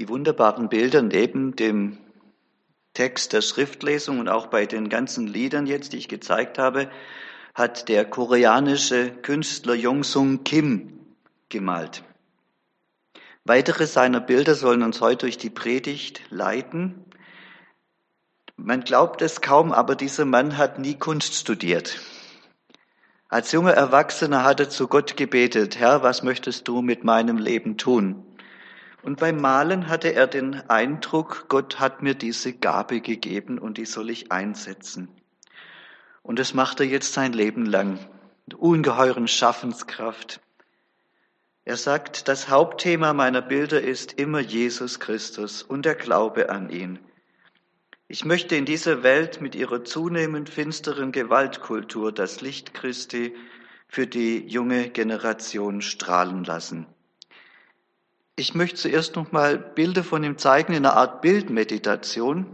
die wunderbaren Bilder neben dem Text der Schriftlesung und auch bei den ganzen Liedern jetzt, die ich gezeigt habe, hat der koreanische Künstler Yongsung Kim gemalt. Weitere seiner Bilder sollen uns heute durch die Predigt leiten. Man glaubt es kaum, aber dieser Mann hat nie Kunst studiert. Als junger Erwachsener hat er zu Gott gebetet, Herr, was möchtest du mit meinem Leben tun? Und beim Malen hatte er den Eindruck, Gott hat mir diese Gabe gegeben und die soll ich einsetzen. Und das macht er jetzt sein Leben lang. Mit ungeheuren Schaffenskraft. Er sagt, das Hauptthema meiner Bilder ist immer Jesus Christus und der Glaube an ihn. Ich möchte in dieser Welt mit ihrer zunehmend finsteren Gewaltkultur das Licht Christi für die junge Generation strahlen lassen. Ich möchte zuerst noch mal Bilder von ihm zeigen in einer Art Bildmeditation,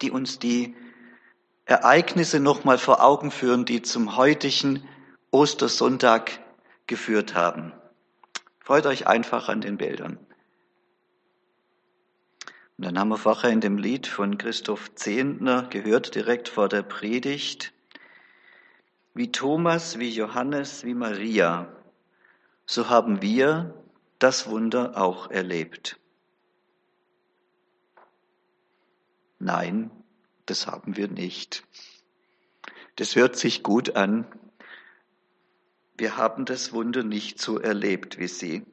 die uns die Ereignisse noch mal vor Augen führen, die zum heutigen Ostersonntag geführt haben. Freut euch einfach an den Bildern. Und dann haben wir vorher in dem Lied von Christoph Zehntner gehört, direkt vor der Predigt, wie Thomas, wie Johannes, wie Maria, so haben wir das Wunder auch erlebt? Nein, das haben wir nicht. Das hört sich gut an. Wir haben das Wunder nicht so erlebt wie Sie.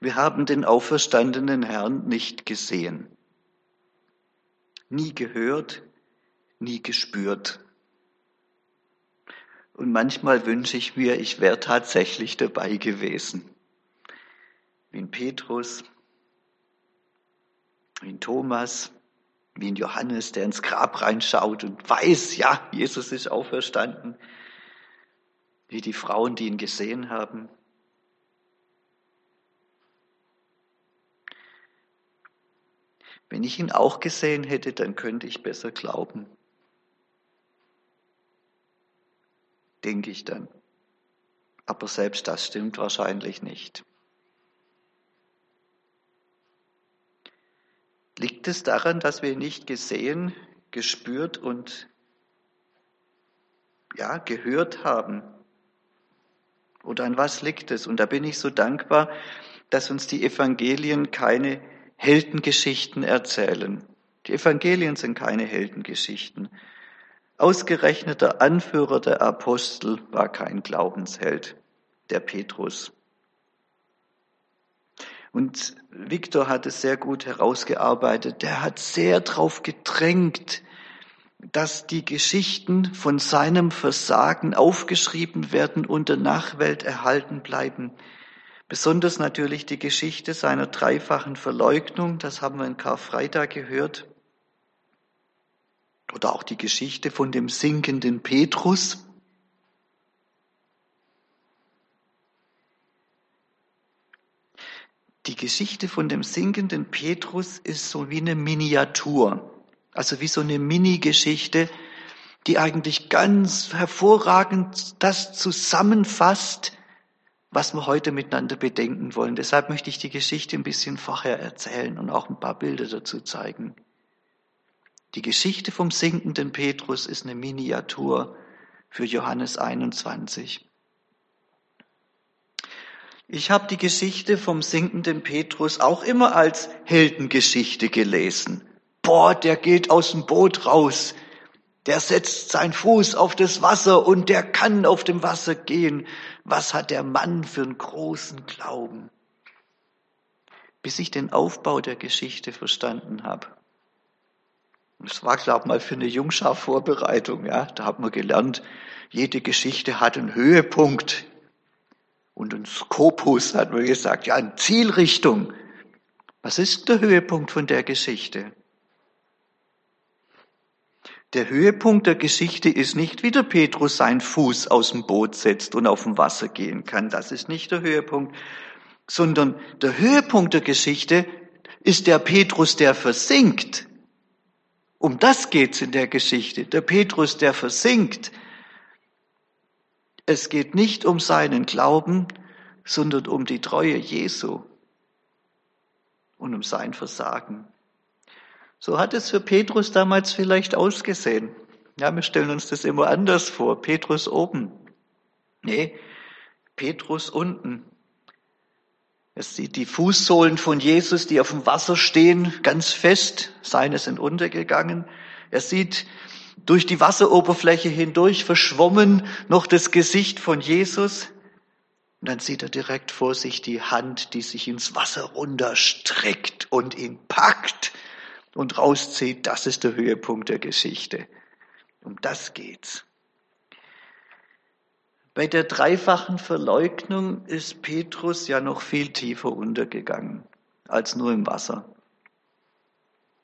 Wir haben den auferstandenen Herrn nicht gesehen, nie gehört, nie gespürt. Und manchmal wünsche ich mir, ich wäre tatsächlich dabei gewesen wie in Petrus, wie in Thomas, wie in Johannes, der ins Grab reinschaut und weiß, ja, Jesus ist auferstanden, wie die Frauen, die ihn gesehen haben. Wenn ich ihn auch gesehen hätte, dann könnte ich besser glauben. Denke ich dann. Aber selbst das stimmt wahrscheinlich nicht. Liegt es daran, dass wir nicht gesehen, gespürt und ja, gehört haben? Oder an was liegt es? Und da bin ich so dankbar, dass uns die Evangelien keine Heldengeschichten erzählen. Die Evangelien sind keine Heldengeschichten. Ausgerechnet der Anführer der Apostel war kein Glaubensheld, der Petrus. Und Viktor hat es sehr gut herausgearbeitet. Der hat sehr darauf gedrängt, dass die Geschichten von seinem Versagen aufgeschrieben werden und der Nachwelt erhalten bleiben. Besonders natürlich die Geschichte seiner dreifachen Verleugnung, das haben wir in Karfreitag gehört. Oder auch die Geschichte von dem sinkenden Petrus, Die Geschichte von dem sinkenden Petrus ist so wie eine Miniatur, also wie so eine Mini-Geschichte, die eigentlich ganz hervorragend das zusammenfasst, was wir heute miteinander bedenken wollen. Deshalb möchte ich die Geschichte ein bisschen vorher erzählen und auch ein paar Bilder dazu zeigen. Die Geschichte vom sinkenden Petrus ist eine Miniatur für Johannes 21. Ich habe die Geschichte vom sinkenden Petrus auch immer als Heldengeschichte gelesen. Boah, der geht aus dem Boot raus, der setzt seinen Fuß auf das Wasser und der kann auf dem Wasser gehen. Was hat der Mann für einen großen Glauben? Bis ich den Aufbau der Geschichte verstanden habe. Das war, glaube ich, mal für eine Jungschar-Vorbereitung. Ja, da hat man gelernt, jede Geschichte hat einen Höhepunkt. Und ein Skopus hat man gesagt, ja, eine Zielrichtung. Was ist der Höhepunkt von der Geschichte? Der Höhepunkt der Geschichte ist nicht, wie der Petrus seinen Fuß aus dem Boot setzt und auf dem Wasser gehen kann. Das ist nicht der Höhepunkt. Sondern der Höhepunkt der Geschichte ist der Petrus, der versinkt. Um das geht's in der Geschichte. Der Petrus, der versinkt. Es geht nicht um seinen Glauben, sondern um die Treue Jesu. und um sein Versagen. So hat es für Petrus damals vielleicht ausgesehen. Ja, wir stellen uns das immer anders vor. Petrus oben. Nee, Petrus unten. Er sieht die Fußsohlen von Jesus, die auf dem Wasser stehen, ganz fest. Seine sind untergegangen. Er sieht durch die Wasseroberfläche hindurch verschwommen noch das Gesicht von Jesus. Und dann sieht er direkt vor sich die Hand, die sich ins Wasser runterstreckt und ihn packt und rauszieht. Das ist der Höhepunkt der Geschichte. Um das geht's. Bei der dreifachen Verleugnung ist Petrus ja noch viel tiefer untergegangen als nur im Wasser.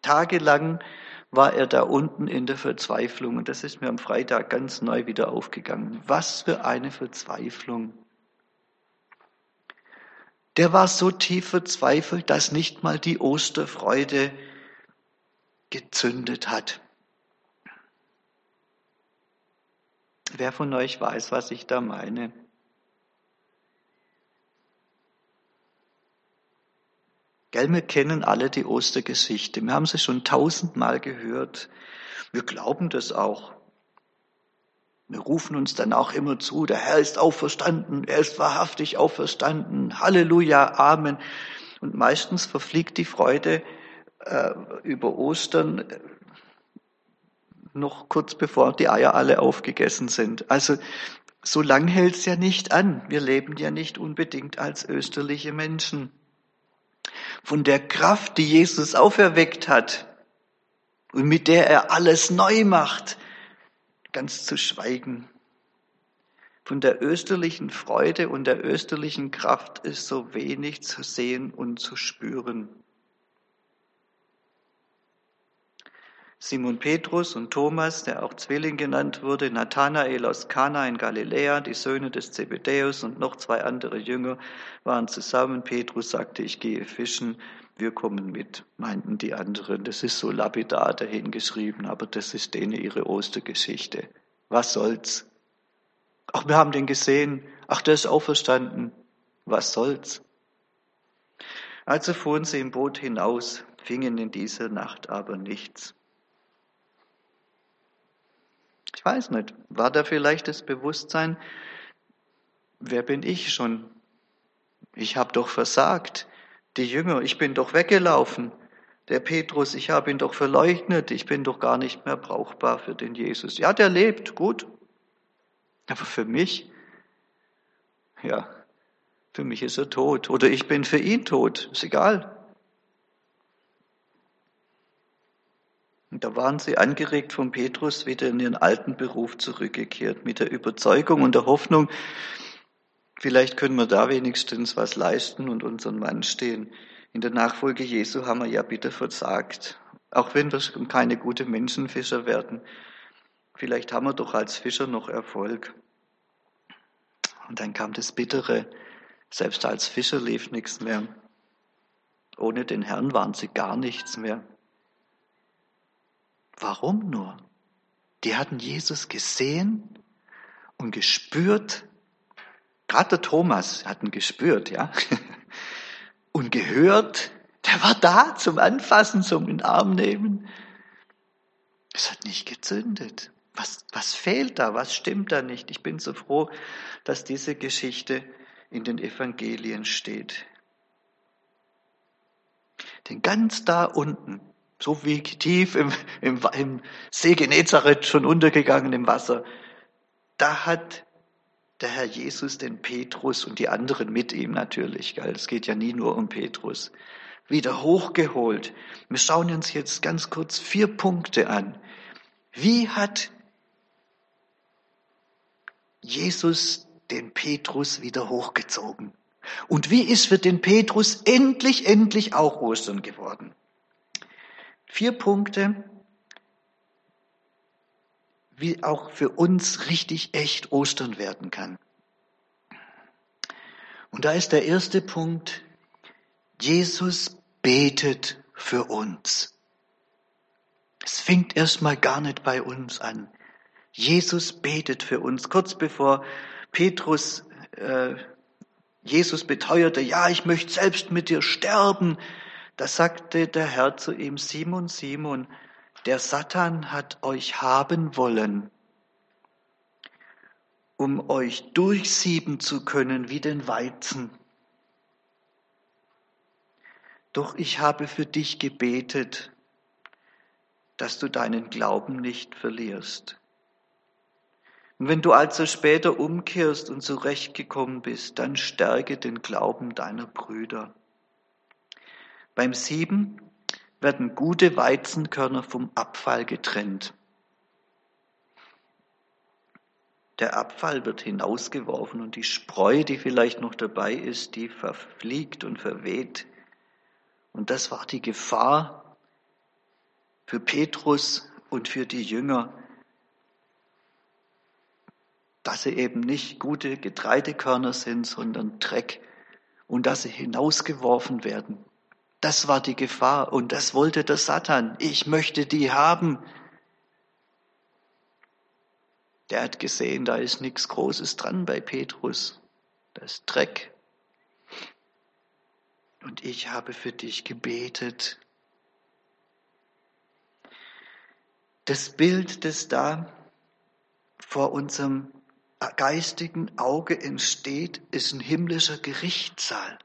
Tagelang war er da unten in der Verzweiflung und das ist mir am Freitag ganz neu wieder aufgegangen. Was für eine Verzweiflung. Der war so tief verzweifelt, dass nicht mal die Osterfreude gezündet hat. Wer von euch weiß, was ich da meine? Gell, wir kennen alle die Ostergeschichte. Wir haben sie schon tausendmal gehört. Wir glauben das auch. Wir rufen uns dann auch immer zu, der Herr ist auferstanden, er ist wahrhaftig auferstanden, Halleluja, Amen. Und meistens verfliegt die Freude äh, über Ostern noch kurz bevor die Eier alle aufgegessen sind. Also so lang hält's ja nicht an. Wir leben ja nicht unbedingt als österliche Menschen. Von der Kraft, die Jesus auferweckt hat und mit der er alles neu macht, ganz zu schweigen. Von der österlichen Freude und der österlichen Kraft ist so wenig zu sehen und zu spüren. Simon Petrus und Thomas, der auch Zwilling genannt wurde, Nathanael aus Kana in Galiläa, die Söhne des Zebedäus und noch zwei andere Jünger waren zusammen. Petrus sagte, ich gehe fischen, wir kommen mit, meinten die anderen. Das ist so lapidar dahingeschrieben, aber das ist denen ihre Ostergeschichte. Was soll's? Ach, wir haben den gesehen. Ach, der ist auferstanden. Was soll's? Also fuhren sie im Boot hinaus, fingen in dieser Nacht aber nichts. Ich weiß nicht, war da vielleicht das Bewusstsein, wer bin ich schon? Ich habe doch versagt. Die Jünger, ich bin doch weggelaufen. Der Petrus, ich habe ihn doch verleugnet. Ich bin doch gar nicht mehr brauchbar für den Jesus. Ja, der lebt, gut. Aber für mich, ja, für mich ist er tot. Oder ich bin für ihn tot. Ist egal. Und da waren sie angeregt von Petrus wieder in ihren alten Beruf zurückgekehrt, mit der Überzeugung und der Hoffnung, vielleicht können wir da wenigstens was leisten und unseren Mann stehen. In der Nachfolge Jesu haben wir ja bitte versagt. Auch wenn wir keine gute Menschenfischer werden, vielleicht haben wir doch als Fischer noch Erfolg. Und dann kam das Bittere. Selbst als Fischer lief nichts mehr. Ohne den Herrn waren sie gar nichts mehr. Warum nur? Die hatten Jesus gesehen und gespürt. Gerade der Thomas hatten gespürt, ja. Und gehört. Der war da zum Anfassen, zum in den Arm nehmen. Es hat nicht gezündet. Was, was fehlt da? Was stimmt da nicht? Ich bin so froh, dass diese Geschichte in den Evangelien steht. Denn ganz da unten so wie tief im, im, im See Genezareth schon untergegangen im Wasser. Da hat der Herr Jesus den Petrus und die anderen mit ihm natürlich, gell? es geht ja nie nur um Petrus, wieder hochgeholt. Wir schauen uns jetzt ganz kurz vier Punkte an. Wie hat Jesus den Petrus wieder hochgezogen? Und wie ist für den Petrus endlich, endlich auch Ostern geworden? Vier Punkte, wie auch für uns richtig echt Ostern werden kann. Und da ist der erste Punkt, Jesus betet für uns. Es fängt erstmal gar nicht bei uns an. Jesus betet für uns. Kurz bevor Petrus äh, Jesus beteuerte, ja, ich möchte selbst mit dir sterben, Da sagte der Herr zu ihm, Simon, Simon, der Satan hat euch haben wollen, um euch durchsieben zu können wie den Weizen. Doch ich habe für dich gebetet, dass du deinen Glauben nicht verlierst. Und wenn du also später umkehrst und zurechtgekommen bist, dann stärke den Glauben deiner Brüder. Beim Sieben werden gute Weizenkörner vom Abfall getrennt. Der Abfall wird hinausgeworfen und die Spreu, die vielleicht noch dabei ist, die verfliegt und verweht. Und das war die Gefahr für Petrus und für die Jünger, dass sie eben nicht gute Getreidekörner sind, sondern Dreck und dass sie hinausgeworfen werden. Das war die Gefahr und das wollte der Satan. Ich möchte die haben. Der hat gesehen, da ist nichts Großes dran bei Petrus. Da ist Dreck. Und ich habe für dich gebetet. Das Bild, das da vor unserem geistigen Auge entsteht, ist ein himmlischer Gerichtssaal.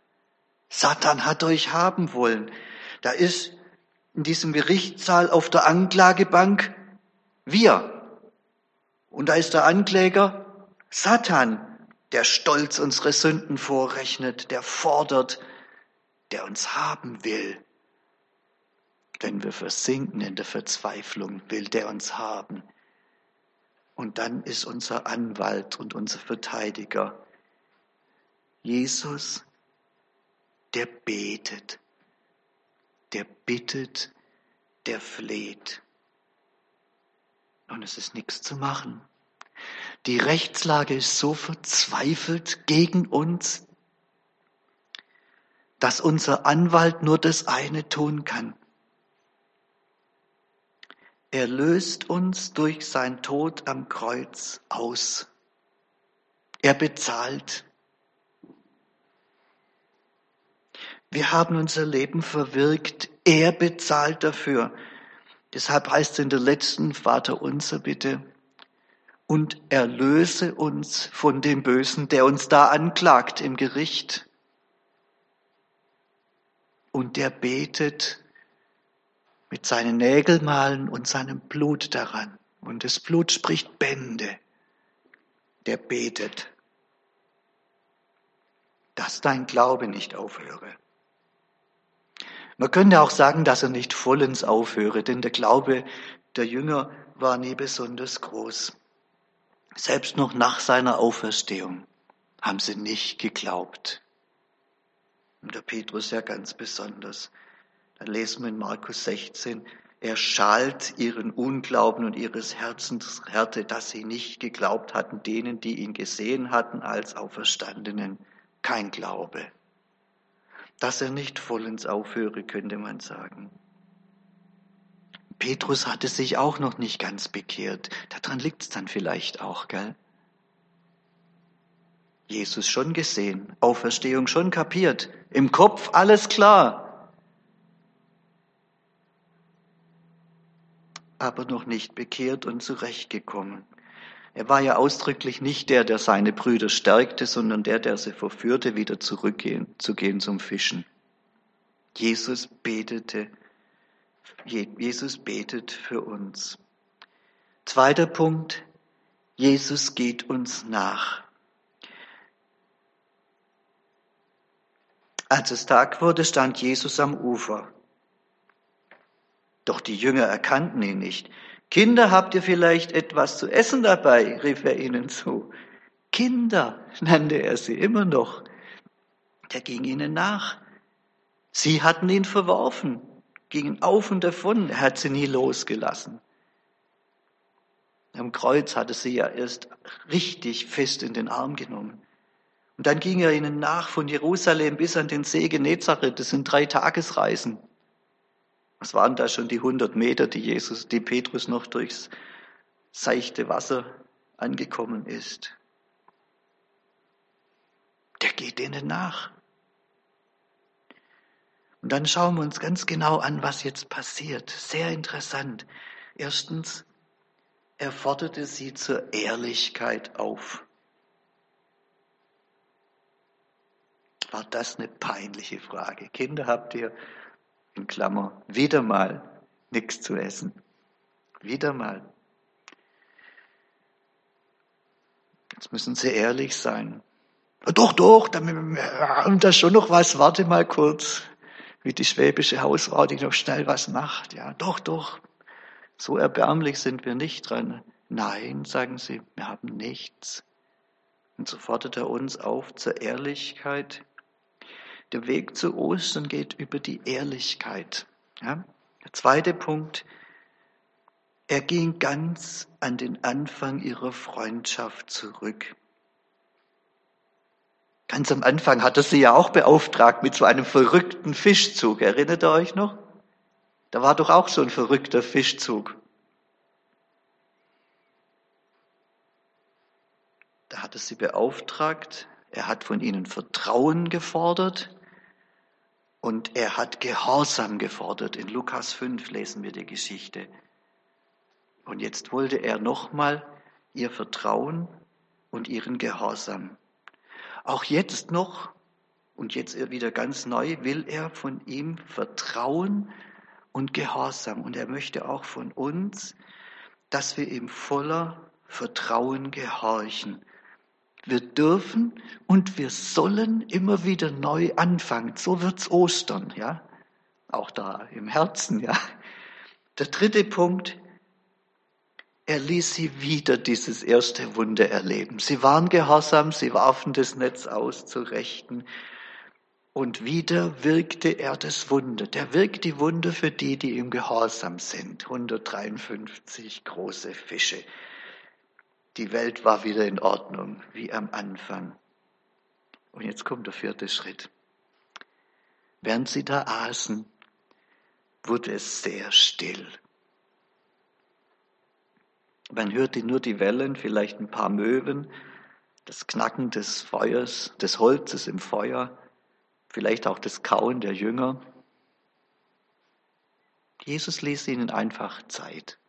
Satan hat euch haben wollen. Da ist in diesem Gerichtssaal auf der Anklagebank wir. Und da ist der Ankläger Satan, der stolz unsere Sünden vorrechnet, der fordert, der uns haben will. Wenn wir versinken in der Verzweiflung, will der uns haben. Und dann ist unser Anwalt und unser Verteidiger Jesus der betet, der bittet, der fleht. Und es ist nichts zu machen. Die Rechtslage ist so verzweifelt gegen uns, dass unser Anwalt nur das eine tun kann. Er löst uns durch sein Tod am Kreuz aus. Er bezahlt Wir haben unser Leben verwirkt. Er bezahlt dafür. Deshalb heißt es in der letzten Vater unser Bitte, und erlöse uns von dem Bösen, der uns da anklagt im Gericht. Und der betet mit seinen Nägelmalen und seinem Blut daran. Und das Blut spricht Bände. Der betet, dass dein Glaube nicht aufhöre. Man könnte auch sagen, dass er nicht vollends aufhöre, denn der Glaube der Jünger war nie besonders groß. Selbst noch nach seiner Auferstehung haben sie nicht geglaubt. Und der Petrus ja ganz besonders. Da lesen wir in Markus 16, er schalt ihren Unglauben und ihres Herzens Härte, dass sie nicht geglaubt hatten, denen, die ihn gesehen hatten als Auferstandenen. Kein Glaube dass er nicht vollends aufhöre, könnte man sagen. Petrus hatte sich auch noch nicht ganz bekehrt. Daran liegt es dann vielleicht auch, gell? Jesus schon gesehen, Auferstehung schon kapiert, im Kopf alles klar, aber noch nicht bekehrt und zurechtgekommen. Er war ja ausdrücklich nicht der, der seine Brüder stärkte, sondern der, der sie verführte, wieder zurückgehen, zu gehen zum Fischen. Jesus betete, Jesus betet für uns. Zweiter Punkt, Jesus geht uns nach. Als es Tag wurde, stand Jesus am Ufer. Doch die Jünger erkannten ihn nicht. Kinder, habt ihr vielleicht etwas zu essen dabei? rief er ihnen zu. Kinder, nannte er sie immer noch. Der ging ihnen nach. Sie hatten ihn verworfen, gingen auf und davon. Er hat sie nie losgelassen. Am Kreuz hatte sie ja erst richtig fest in den Arm genommen. Und dann ging er ihnen nach von Jerusalem bis an den See Genezareth. Das sind drei Tagesreisen. Was waren da schon die 100 Meter, die Jesus, die Petrus noch durchs seichte Wasser angekommen ist? Der geht ihnen nach. Und dann schauen wir uns ganz genau an, was jetzt passiert. Sehr interessant. Erstens, er forderte sie zur Ehrlichkeit auf. War das eine peinliche Frage? Kinder, habt ihr in Klammer wieder mal nichts zu essen? Wieder mal. Jetzt müssen sie ehrlich sein. Doch, doch, da haben da schon noch was. Warte mal kurz, wie die schwäbische Hausfrau, die noch schnell was macht. Ja, doch, doch. So erbärmlich sind wir nicht dran. Nein, sagen sie, wir haben nichts. Und so fordert er uns auf zur Ehrlichkeit. Der Weg zu Ostern geht über die Ehrlichkeit. Ja? Der zweite Punkt, er ging ganz an den Anfang ihrer Freundschaft zurück. Ganz am Anfang hat er sie ja auch beauftragt mit so einem verrückten Fischzug. Erinnert ihr euch noch? Da war doch auch so ein verrückter Fischzug. Da hat er sie beauftragt. Er hat von ihnen Vertrauen gefordert. Und er hat Gehorsam gefordert. In Lukas 5 lesen wir die Geschichte. Und jetzt wollte er nochmal ihr Vertrauen und ihren Gehorsam. Auch jetzt noch, und jetzt wieder ganz neu, will er von ihm Vertrauen und Gehorsam. Und er möchte auch von uns, dass wir ihm voller Vertrauen gehorchen. Wir dürfen und wir sollen immer wieder neu anfangen. So wird's Ostern, ja. Auch da im Herzen, ja. Der dritte Punkt, er ließ sie wieder dieses erste Wunder erleben. Sie waren gehorsam, sie warfen das Netz aus zur Rechten. Und wieder wirkte er das Wunder. Der wirkt die Wunder für die, die im Gehorsam sind. 153 große Fische. Die Welt war wieder in Ordnung, wie am Anfang. Und jetzt kommt der vierte Schritt. Während sie da aßen, wurde es sehr still. Man hörte nur die Wellen, vielleicht ein paar Möwen, das Knacken des Feuers, des Holzes im Feuer, vielleicht auch das Kauen der Jünger. Jesus ließ ihnen einfach Zeit.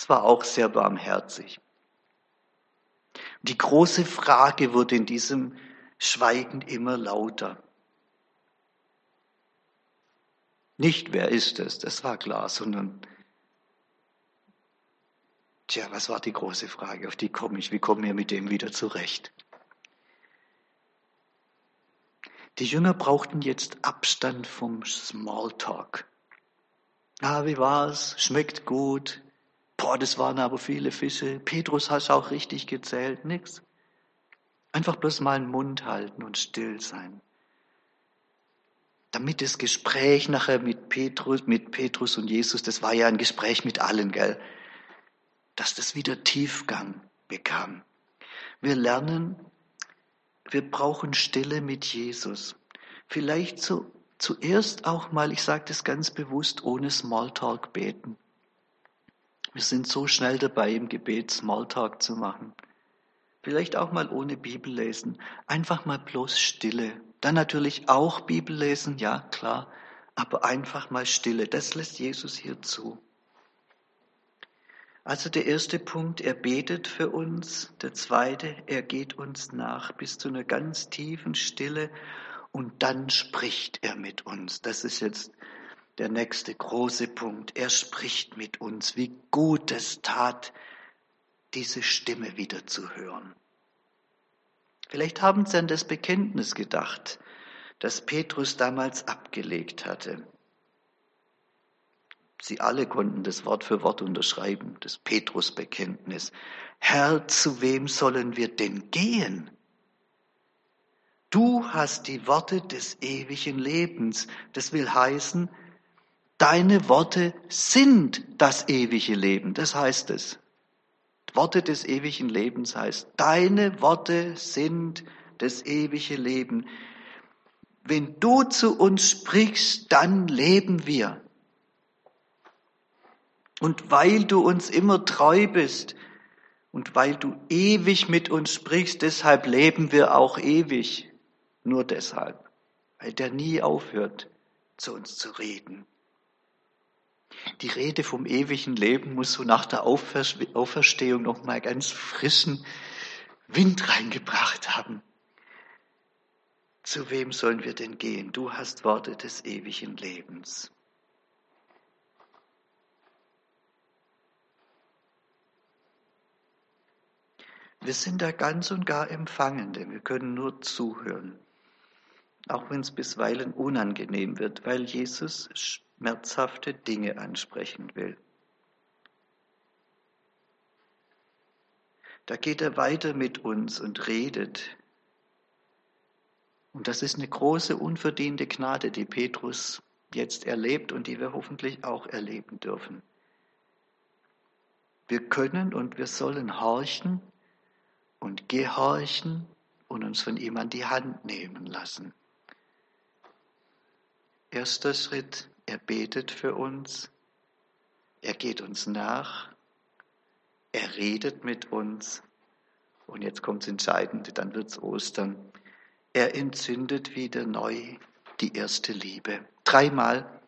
Es war auch sehr barmherzig. Die große Frage wurde in diesem Schweigen immer lauter. Nicht wer ist es, das war klar, sondern Tja, was war die große Frage? Auf die komme ich. Wie kommen wir mit dem wieder zurecht? Die Jünger brauchten jetzt Abstand vom Smalltalk. Ah, wie war's? Schmeckt gut. Boah, das waren aber viele Fische. Petrus hast auch richtig gezählt. Nix. Einfach bloß mal den Mund halten und still sein. Damit das Gespräch nachher mit Petrus, mit Petrus und Jesus, das war ja ein Gespräch mit allen, gell? dass das wieder Tiefgang bekam. Wir lernen, wir brauchen Stille mit Jesus. Vielleicht zu, zuerst auch mal, ich sage das ganz bewusst, ohne Smalltalk beten. Wir sind so schnell dabei, im Gebet Smalltalk zu machen. Vielleicht auch mal ohne Bibel lesen. Einfach mal bloß Stille. Dann natürlich auch Bibel lesen, ja klar, aber einfach mal Stille. Das lässt Jesus hier zu. Also der erste Punkt, er betet für uns. Der zweite, er geht uns nach bis zu einer ganz tiefen Stille und dann spricht er mit uns. Das ist jetzt der nächste große Punkt. Er spricht mit uns. Wie gut es tat, diese Stimme wieder zu hören. Vielleicht haben Sie an das Bekenntnis gedacht, das Petrus damals abgelegt hatte. Sie alle konnten das Wort für Wort unterschreiben, das Petrusbekenntnis. Herr, zu wem sollen wir denn gehen? Du hast die Worte des ewigen Lebens. Das will heißen, deine Worte sind das ewige Leben. Das heißt es. Worte des ewigen Lebens heißt, deine Worte sind das ewige Leben. Wenn du zu uns sprichst, dann leben wir. Und weil du uns immer treu bist und weil du ewig mit uns sprichst, deshalb leben wir auch ewig. Nur deshalb. weil der nie aufhört, zu uns zu reden. Die Rede vom ewigen Leben muss so nach der Auferstehung noch mal ganz frischen Wind reingebracht haben. Zu wem sollen wir denn gehen? Du hast Worte des ewigen Lebens. Wir sind da ganz und gar Empfangende. Wir können nur zuhören. Auch wenn es bisweilen unangenehm wird, weil Jesus schmerzhafte Dinge ansprechen will. Da geht er weiter mit uns und redet. Und das ist eine große, unverdiente Gnade, die Petrus jetzt erlebt und die wir hoffentlich auch erleben dürfen. Wir können und wir sollen horchen und gehorchen und uns von ihm an die Hand nehmen lassen. Erster Schritt, er betet für uns, er geht uns nach, er redet mit uns und jetzt kommt das Entscheidende, dann wird es Ostern. Er entzündet wieder neu die erste Liebe. Dreimal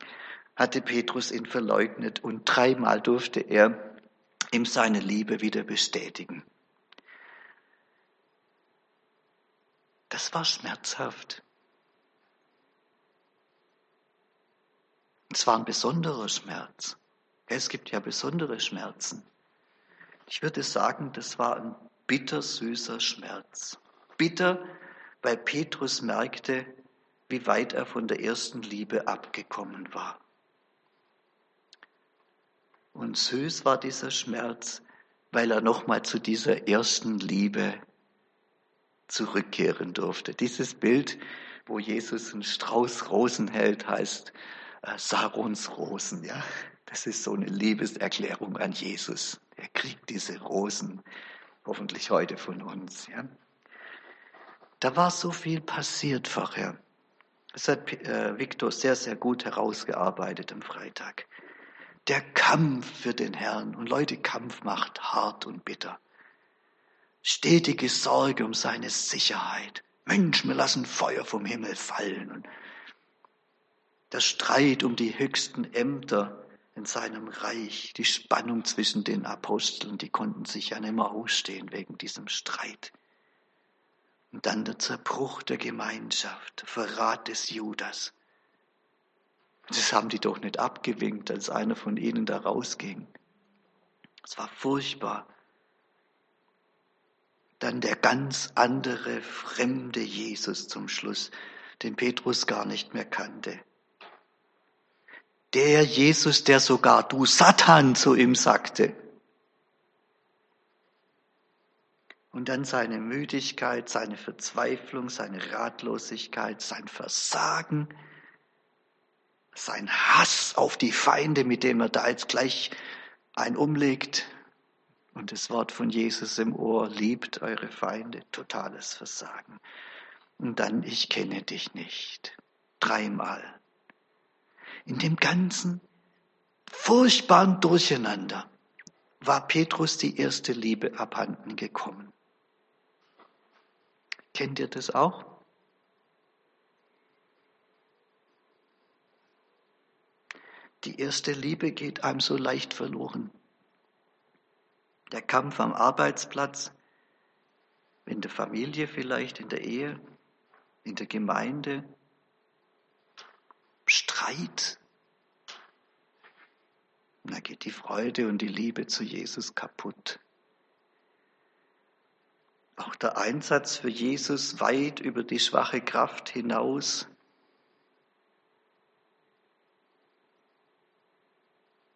hatte Petrus ihn verleugnet und dreimal durfte er ihm seine Liebe wieder bestätigen. Das war schmerzhaft. Es war ein besonderer Schmerz. Es gibt ja besondere Schmerzen. Ich würde sagen, das war ein bittersüßer Schmerz. Bitter, weil Petrus merkte, wie weit er von der ersten Liebe abgekommen war. Und süß war dieser Schmerz, weil er nochmal zu dieser ersten Liebe zurückkehren durfte. Dieses Bild, wo Jesus einen Strauß Rosen hält, heißt Sarons Rosen. Ja, das ist so eine Liebeserklärung an Jesus. Er kriegt diese Rosen, hoffentlich heute von uns. Ja. Da war so viel passiert vorher. Das hat äh, Viktor sehr, sehr gut herausgearbeitet am Freitag. Der Kampf für den Herrn. Und Leute, Kampf macht hart und bitter stetige Sorge um seine Sicherheit. Mensch, wir lassen Feuer vom Himmel fallen. Und der Streit um die höchsten Ämter in seinem Reich, die Spannung zwischen den Aposteln, die konnten sich ja nicht mehr ausstehen wegen diesem Streit. Und dann der Zerbruch der Gemeinschaft, Verrat des Judas. Das haben die doch nicht abgewinkt, als einer von ihnen da rausging. Es war furchtbar dann der ganz andere, fremde Jesus zum Schluss, den Petrus gar nicht mehr kannte. Der Jesus, der sogar du Satan zu ihm sagte. Und dann seine Müdigkeit, seine Verzweiflung, seine Ratlosigkeit, sein Versagen, sein Hass auf die Feinde, mit dem er da jetzt gleich ein umlegt, und das Wort von Jesus im Ohr, liebt eure Feinde, totales Versagen. Und dann, ich kenne dich nicht. Dreimal. In dem ganzen furchtbaren Durcheinander war Petrus die erste Liebe abhanden gekommen. Kennt ihr das auch? Die erste Liebe geht einem so leicht verloren der Kampf am Arbeitsplatz, in der Familie vielleicht, in der Ehe, in der Gemeinde, Streit. da geht die Freude und die Liebe zu Jesus kaputt. Auch der Einsatz für Jesus weit über die schwache Kraft hinaus.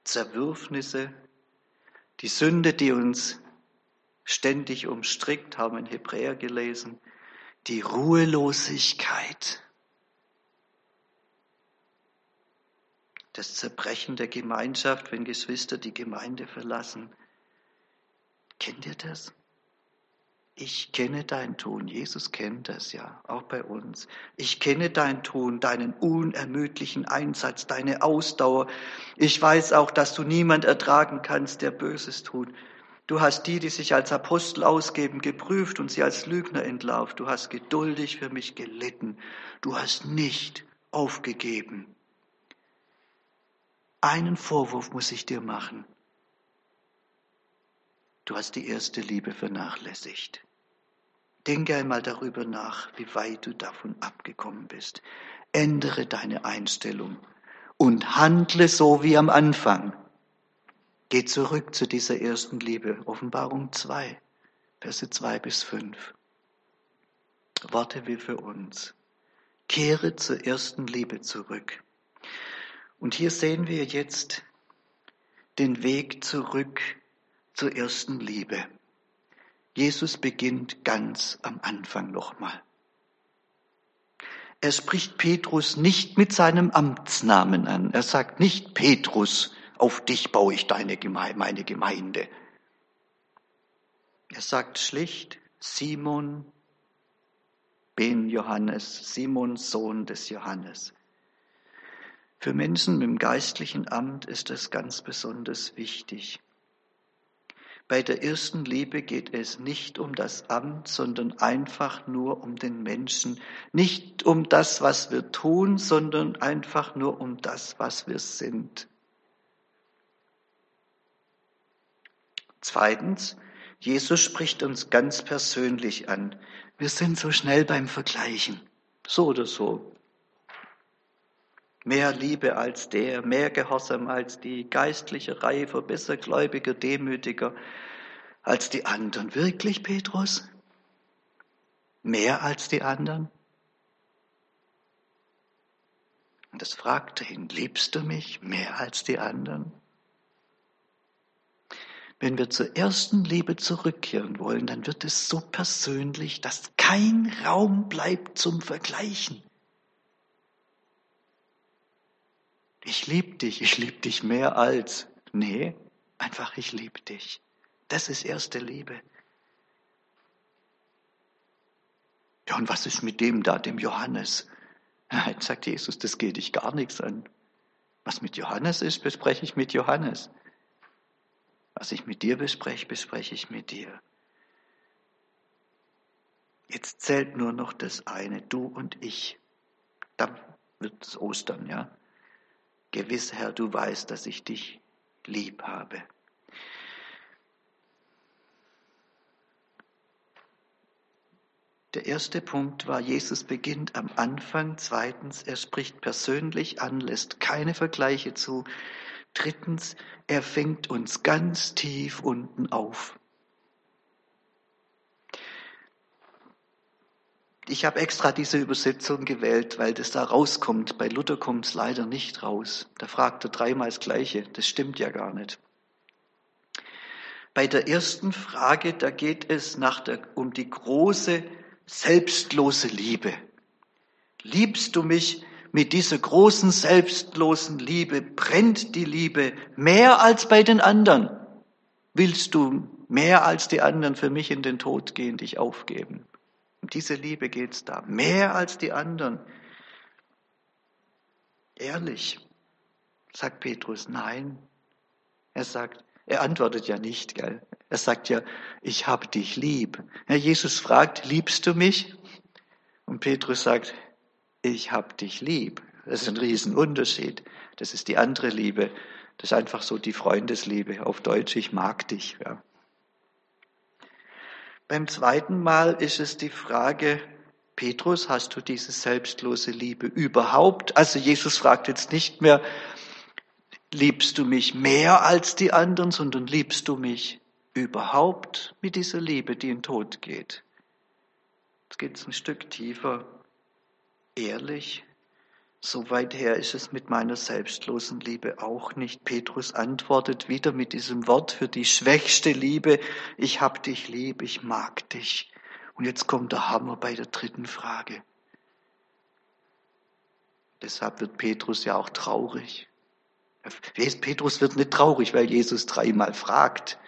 Zerwürfnisse, die Sünde, die uns ständig umstrickt, haben in Hebräer gelesen, die Ruhelosigkeit, das Zerbrechen der Gemeinschaft, wenn Geschwister die Gemeinde verlassen. Kennt ihr das? Ich kenne dein Tun. Jesus kennt das ja, auch bei uns. Ich kenne dein Tun, deinen unermüdlichen Einsatz, deine Ausdauer. Ich weiß auch, dass du niemand ertragen kannst, der Böses tut. Du hast die, die sich als Apostel ausgeben, geprüft und sie als Lügner entlauft. Du hast geduldig für mich gelitten. Du hast nicht aufgegeben. Einen Vorwurf muss ich dir machen. Du hast die erste Liebe vernachlässigt. Denke einmal darüber nach, wie weit du davon abgekommen bist. Ändere deine Einstellung und handle so wie am Anfang. Geh zurück zu dieser ersten Liebe. Offenbarung 2, Verse 2 bis 5. Worte wie für uns. Kehre zur ersten Liebe zurück. Und hier sehen wir jetzt den Weg zurück zur ersten Liebe. Jesus beginnt ganz am Anfang nochmal. Er spricht Petrus nicht mit seinem Amtsnamen an. Er sagt nicht Petrus, auf dich baue ich deine Gemeinde, meine Gemeinde. Er sagt schlicht Simon ben Johannes, Simon Sohn des Johannes. Für Menschen mit dem geistlichen Amt ist das ganz besonders wichtig. Bei der ersten Liebe geht es nicht um das Amt, sondern einfach nur um den Menschen. Nicht um das, was wir tun, sondern einfach nur um das, was wir sind. Zweitens, Jesus spricht uns ganz persönlich an. Wir sind so schnell beim Vergleichen. So oder so. Mehr Liebe als der, mehr Gehorsam als die, geistliche Reife, besser gläubiger, demütiger als die anderen. Wirklich, Petrus? Mehr als die anderen? Und das fragte ihn, liebst du mich mehr als die anderen? Wenn wir zur ersten Liebe zurückkehren wollen, dann wird es so persönlich, dass kein Raum bleibt zum Vergleichen. Ich liebe dich, ich liebe dich mehr als. Nee, einfach ich liebe dich. Das ist erste Liebe. Ja, und was ist mit dem da, dem Johannes? Jetzt sagt Jesus, das geht dich gar nichts an. Was mit Johannes ist, bespreche ich mit Johannes. Was ich mit dir bespreche, bespreche ich mit dir. Jetzt zählt nur noch das eine, du und ich. Dann wird es Ostern, ja. Gewiss, Herr, du weißt, dass ich dich lieb habe. Der erste Punkt war, Jesus beginnt am Anfang. Zweitens, er spricht persönlich an, lässt keine Vergleiche zu. Drittens, er fängt uns ganz tief unten auf. Ich habe extra diese Übersetzung gewählt, weil das da rauskommt. Bei Luther kommt es leider nicht raus. Da fragt er dreimal das Gleiche. Das stimmt ja gar nicht. Bei der ersten Frage, da geht es nach der, um die große, selbstlose Liebe. Liebst du mich mit dieser großen, selbstlosen Liebe? Brennt die Liebe mehr als bei den anderen? Willst du mehr als die anderen für mich in den Tod gehen, dich aufgeben? Um diese Liebe geht es da. Mehr als die anderen. Ehrlich, sagt Petrus, nein. Er sagt, er antwortet ja nicht, gell? Er sagt ja, ich habe dich lieb. Herr Jesus fragt, liebst du mich? Und Petrus sagt, ich habe dich lieb. Das ist ein Riesenunterschied. Das ist die andere Liebe. Das ist einfach so die Freundesliebe. Auf Deutsch, ich mag dich. Ja. Beim zweiten Mal ist es die Frage, Petrus, hast du diese selbstlose Liebe überhaupt? Also Jesus fragt jetzt nicht mehr, liebst du mich mehr als die anderen, sondern liebst du mich überhaupt mit dieser Liebe, die in Tod geht? Jetzt geht es ein Stück tiefer. Ehrlich, so weit her ist es mit meiner selbstlosen Liebe auch nicht. Petrus antwortet wieder mit diesem Wort für die schwächste Liebe. Ich hab dich lieb, ich mag dich. Und jetzt kommt der Hammer bei der dritten Frage. Deshalb wird Petrus ja auch traurig. Petrus wird nicht traurig, weil Jesus dreimal fragt,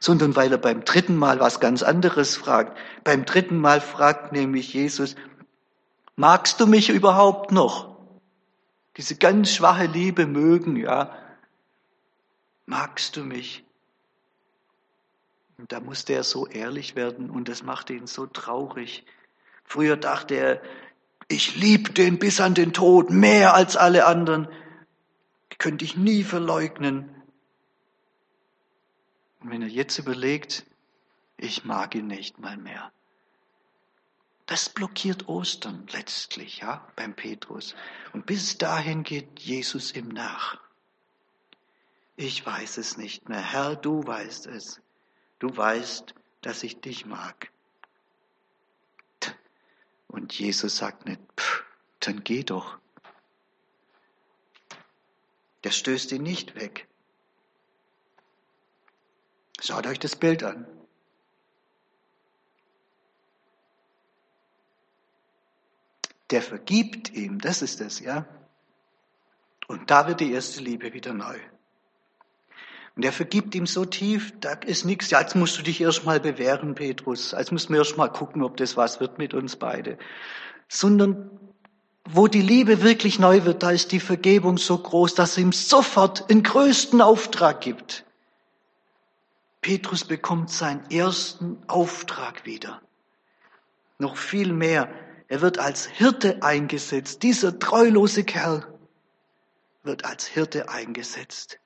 sondern weil er beim dritten Mal was ganz anderes fragt. Beim dritten Mal fragt nämlich Jesus, magst du mich überhaupt noch? Diese ganz schwache Liebe mögen, ja. Magst du mich? Und da musste er so ehrlich werden und das machte ihn so traurig. Früher dachte er, ich liebe den bis an den Tod mehr als alle anderen. Könnte ich nie verleugnen. Und wenn er jetzt überlegt, ich mag ihn nicht mal mehr. Das blockiert Ostern letztlich, ja, beim Petrus. Und bis dahin geht Jesus ihm nach. Ich weiß es nicht mehr. Herr, du weißt es. Du weißt, dass ich dich mag. Und Jesus sagt nicht, pff, dann geh doch. Der stößt ihn nicht weg. Schaut euch das Bild an. Der vergibt ihm, das ist es, ja. Und da wird die erste Liebe wieder neu. Und er vergibt ihm so tief, da ist nichts. Ja, jetzt musst du dich erstmal bewähren, Petrus. Jetzt müssen wir erstmal gucken, ob das was wird mit uns beide. Sondern wo die Liebe wirklich neu wird, da ist die Vergebung so groß, dass er ihm sofort den größten Auftrag gibt. Petrus bekommt seinen ersten Auftrag wieder. Noch viel mehr. Er wird als Hirte eingesetzt. Dieser treulose Kerl wird als Hirte eingesetzt.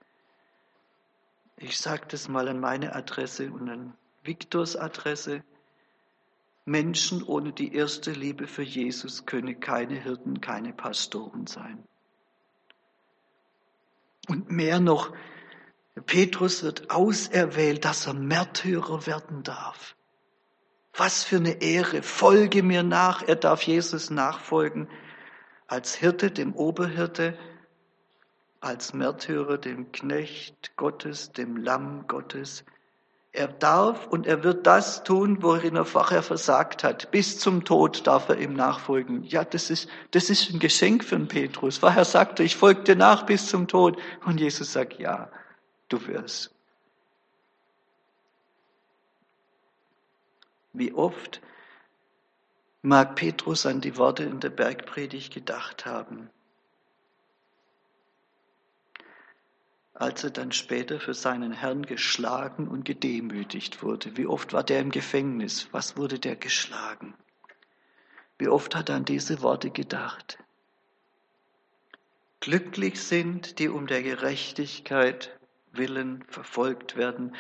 Ich sage das mal an meine Adresse und an Viktors Adresse. Menschen ohne die erste Liebe für Jesus können keine Hirten, keine Pastoren sein. Und mehr noch, Petrus wird auserwählt, dass er Märtyrer werden darf. Was für eine Ehre. Folge mir nach. Er darf Jesus nachfolgen als Hirte, dem Oberhirte, als Märtyrer, dem Knecht Gottes, dem Lamm Gottes. Er darf und er wird das tun, worin er vorher versagt hat. Bis zum Tod darf er ihm nachfolgen. Ja, das ist, das ist ein Geschenk für den Petrus. Vorher sagte ich folge dir nach bis zum Tod. Und Jesus sagt, ja, du wirst. Wie oft mag Petrus an die Worte in der Bergpredigt gedacht haben. als er dann später für seinen Herrn geschlagen und gedemütigt wurde. Wie oft war der im Gefängnis? Was wurde der geschlagen? Wie oft hat er an diese Worte gedacht? Glücklich sind, die um der Gerechtigkeit willen verfolgt werden,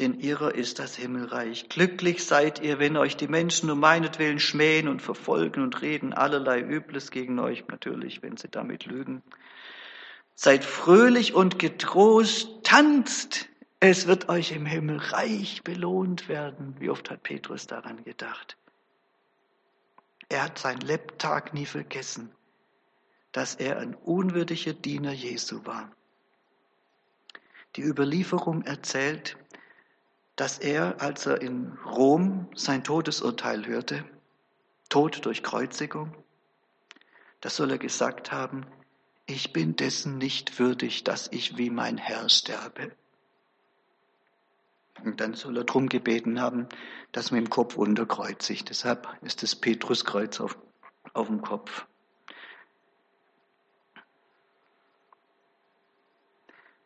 denn ihrer ist das Himmelreich. Glücklich seid ihr, wenn euch die Menschen um meinetwillen schmähen und verfolgen und reden allerlei Übles gegen euch, natürlich, wenn sie damit lügen. Seid fröhlich und getrost, tanzt, es wird euch im Himmel reich belohnt werden. Wie oft hat Petrus daran gedacht? Er hat sein Lebtag nie vergessen, dass er ein unwürdiger Diener Jesu war. Die Überlieferung erzählt, dass er, als er in Rom sein Todesurteil hörte, Tod durch Kreuzigung, da soll er gesagt haben, ich bin dessen nicht würdig, dass ich wie mein Herr sterbe. Und dann soll er drum gebeten haben, dass man im Kopf unterkreuzigt. Deshalb ist das Petruskreuz auf, auf dem Kopf.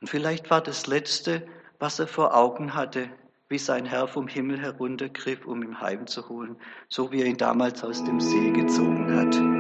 Und vielleicht war das Letzte, was er vor Augen hatte, wie sein Herr vom Himmel heruntergriff, um ihn heimzuholen, so wie er ihn damals aus dem See gezogen hat.